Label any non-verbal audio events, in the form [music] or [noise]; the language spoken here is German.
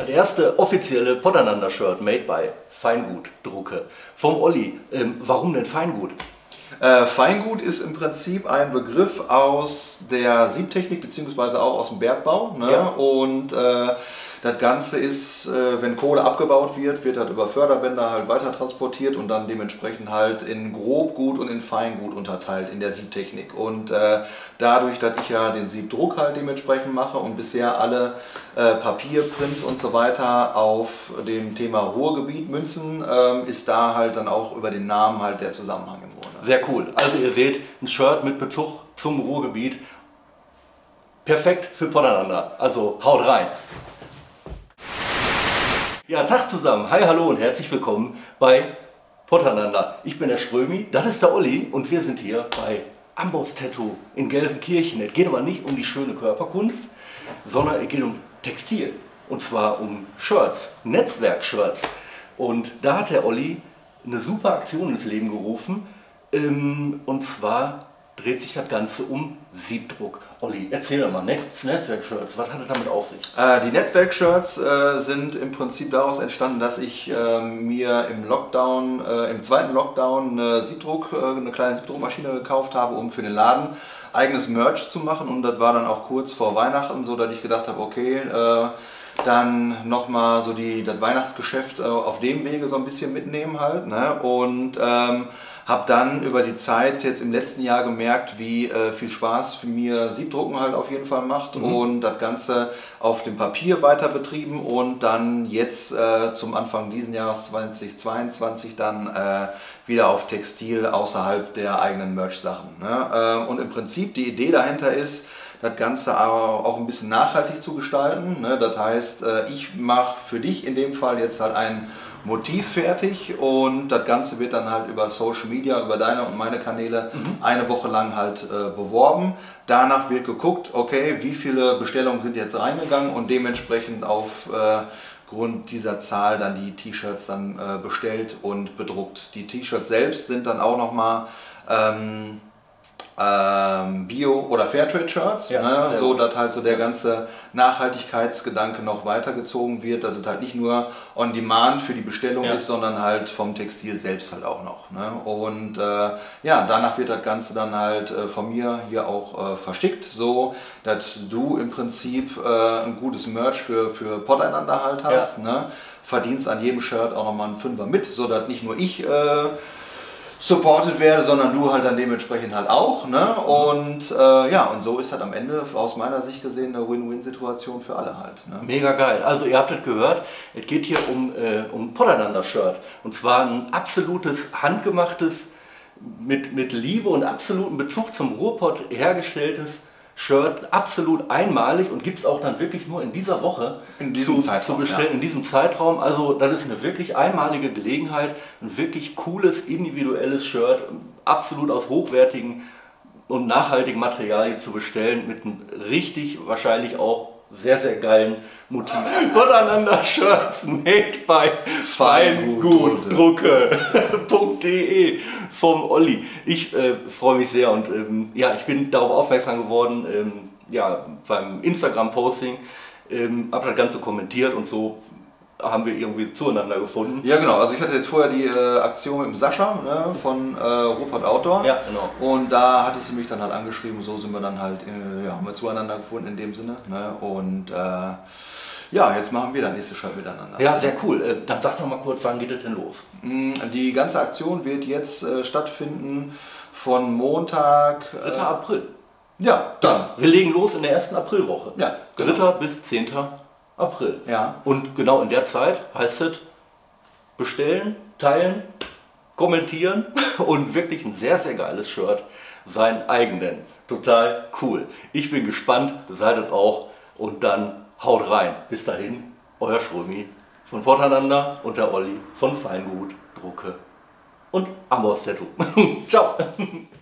Das erste offizielle Potananda-Shirt made by Feingut Drucke vom Olli. Ähm, warum denn Feingut? Äh, Feingut ist im Prinzip ein Begriff aus der Siebtechnik beziehungsweise auch aus dem Bergbau. Ne? Ja. Und äh, das Ganze ist, äh, wenn Kohle abgebaut wird, wird das über Förderbänder halt weiter transportiert und dann dementsprechend halt in Grobgut und in Feingut unterteilt in der Siebtechnik. Und äh, dadurch, dass ich ja den Siebdruck halt dementsprechend mache und bisher alle äh, Papierprints und so weiter auf dem Thema Ruhrgebiet münzen, ähm, ist da halt dann auch über den Namen halt der Zusammenhang im Grunde. Sehr cool. Also ihr seht ein Shirt mit Bezug zum Ruhrgebiet. Perfekt für Potananda. Also haut rein. Ja, Tag zusammen. Hi, hallo und herzlich willkommen bei Potananda. Ich bin der Strömi, das ist der Olli und wir sind hier bei Amboss Tattoo in Gelsenkirchen. Es geht aber nicht um die schöne Körperkunst, sondern es geht um Textil. Und zwar um Shirts, Netzwerk-Shirts. Und da hat der Olli eine super Aktion ins Leben gerufen. Ähm, und zwar dreht sich das Ganze um Siebdruck. Olli, erzähl doch mal, Netz Netzwerk-Shirts, was hat es damit auf sich? Äh, die Netzwerk-Shirts äh, sind im Prinzip daraus entstanden, dass ich äh, mir im Lockdown, äh, im zweiten Lockdown eine Siebdruck, äh, eine kleine Siebdruckmaschine gekauft habe, um für den Laden eigenes Merch zu machen. Und das war dann auch kurz vor Weihnachten, so dass ich gedacht habe, okay, äh, dann nochmal so die, das Weihnachtsgeschäft auf dem Wege so ein bisschen mitnehmen halt. Ne? Und ähm, habe dann über die Zeit jetzt im letzten Jahr gemerkt, wie äh, viel Spaß für mir Siebdrucken halt auf jeden Fall macht mhm. und das Ganze auf dem Papier weiter betrieben und dann jetzt äh, zum Anfang diesen Jahres 2022 dann äh, wieder auf Textil außerhalb der eigenen Merch-Sachen. Ne? Äh, und im Prinzip die Idee dahinter ist, das Ganze auch ein bisschen nachhaltig zu gestalten. Ne? Das heißt, äh, ich mache für dich in dem Fall jetzt halt ein Motiv fertig und das Ganze wird dann halt über Social Media, über deine und meine Kanäle mhm. eine Woche lang halt äh, beworben. Danach wird geguckt, okay, wie viele Bestellungen sind jetzt reingegangen und dementsprechend auf äh, dieser Zahl dann die T-Shirts dann äh, bestellt und bedruckt. Die T-Shirts selbst sind dann auch nochmal ähm, ähm, Bio- oder Fairtrade-Shirts, ja, ne? so dass halt so der ganze Nachhaltigkeitsgedanke noch weitergezogen wird, dass es halt nicht nur on demand für die Bestellung ja. ist, sondern halt vom Textil selbst halt auch noch. Ne? Und äh, ja, danach wird das Ganze dann halt äh, von mir hier auch äh, verschickt, so dass du im Prinzip äh, ein gutes Merch für, für Poteinander halt hast, ja. ne? verdienst an jedem Shirt auch nochmal einen Fünfer mit, so dass nicht nur ich äh, supported werde, sondern du halt dann dementsprechend halt auch. Ne? Und äh, ja, und so ist halt am Ende aus meiner Sicht gesehen eine Win-Win-Situation für alle halt. Ne? Mega geil. Also ihr habt es gehört, es geht hier um, äh, um Podananda-Shirt. Und zwar ein absolutes, handgemachtes, mit, mit Liebe und absolutem Bezug zum Ruhrpott hergestelltes Shirt absolut einmalig und gibt es auch dann wirklich nur in dieser Woche in diesem zu, Zeitraum, zu bestellen, ja. in diesem Zeitraum. Also das ist eine wirklich einmalige Gelegenheit, ein wirklich cooles, individuelles Shirt, absolut aus hochwertigen und nachhaltigen Materialien zu bestellen, mit einem richtig wahrscheinlich auch sehr, sehr geilen Motiv. Miteinander Shirts made by Feingutdrucke.de [laughs] vom Olli. Ich äh, freue mich sehr und ähm, ja, ich bin darauf aufmerksam geworden, ähm, ja, beim Instagram-Posting, ähm, habe das Ganze kommentiert und so haben wir irgendwie zueinander gefunden. Ja, genau. Also ich hatte jetzt vorher die äh, Aktion mit dem Sascha ne, von äh, Rupert Outdoor. Ja, genau. Und da hattest du mich dann halt angeschrieben. So sind wir dann halt, äh, ja, haben wir zueinander gefunden in dem Sinne. Ne? Und äh, ja, jetzt machen wir dann nächste Schritt miteinander. Ja, sehr cool. Äh, dann sag noch mal kurz, wann geht es denn los? Mm, die ganze Aktion wird jetzt äh, stattfinden von Montag. 3. April. Ja, dann. Wir legen los in der ersten Aprilwoche. Ja, 3. genau. bis 10. April. Ja. Und genau in der Zeit heißt es bestellen, teilen, kommentieren [laughs] und wirklich ein sehr, sehr geiles Shirt, sein eigenen. Total cool. Ich bin gespannt, seid es auch und dann haut rein. Bis dahin, euer Schrömi von Voneinander und der Olli von Feingut, Drucke und Amos Tattoo. [laughs] Ciao. [laughs]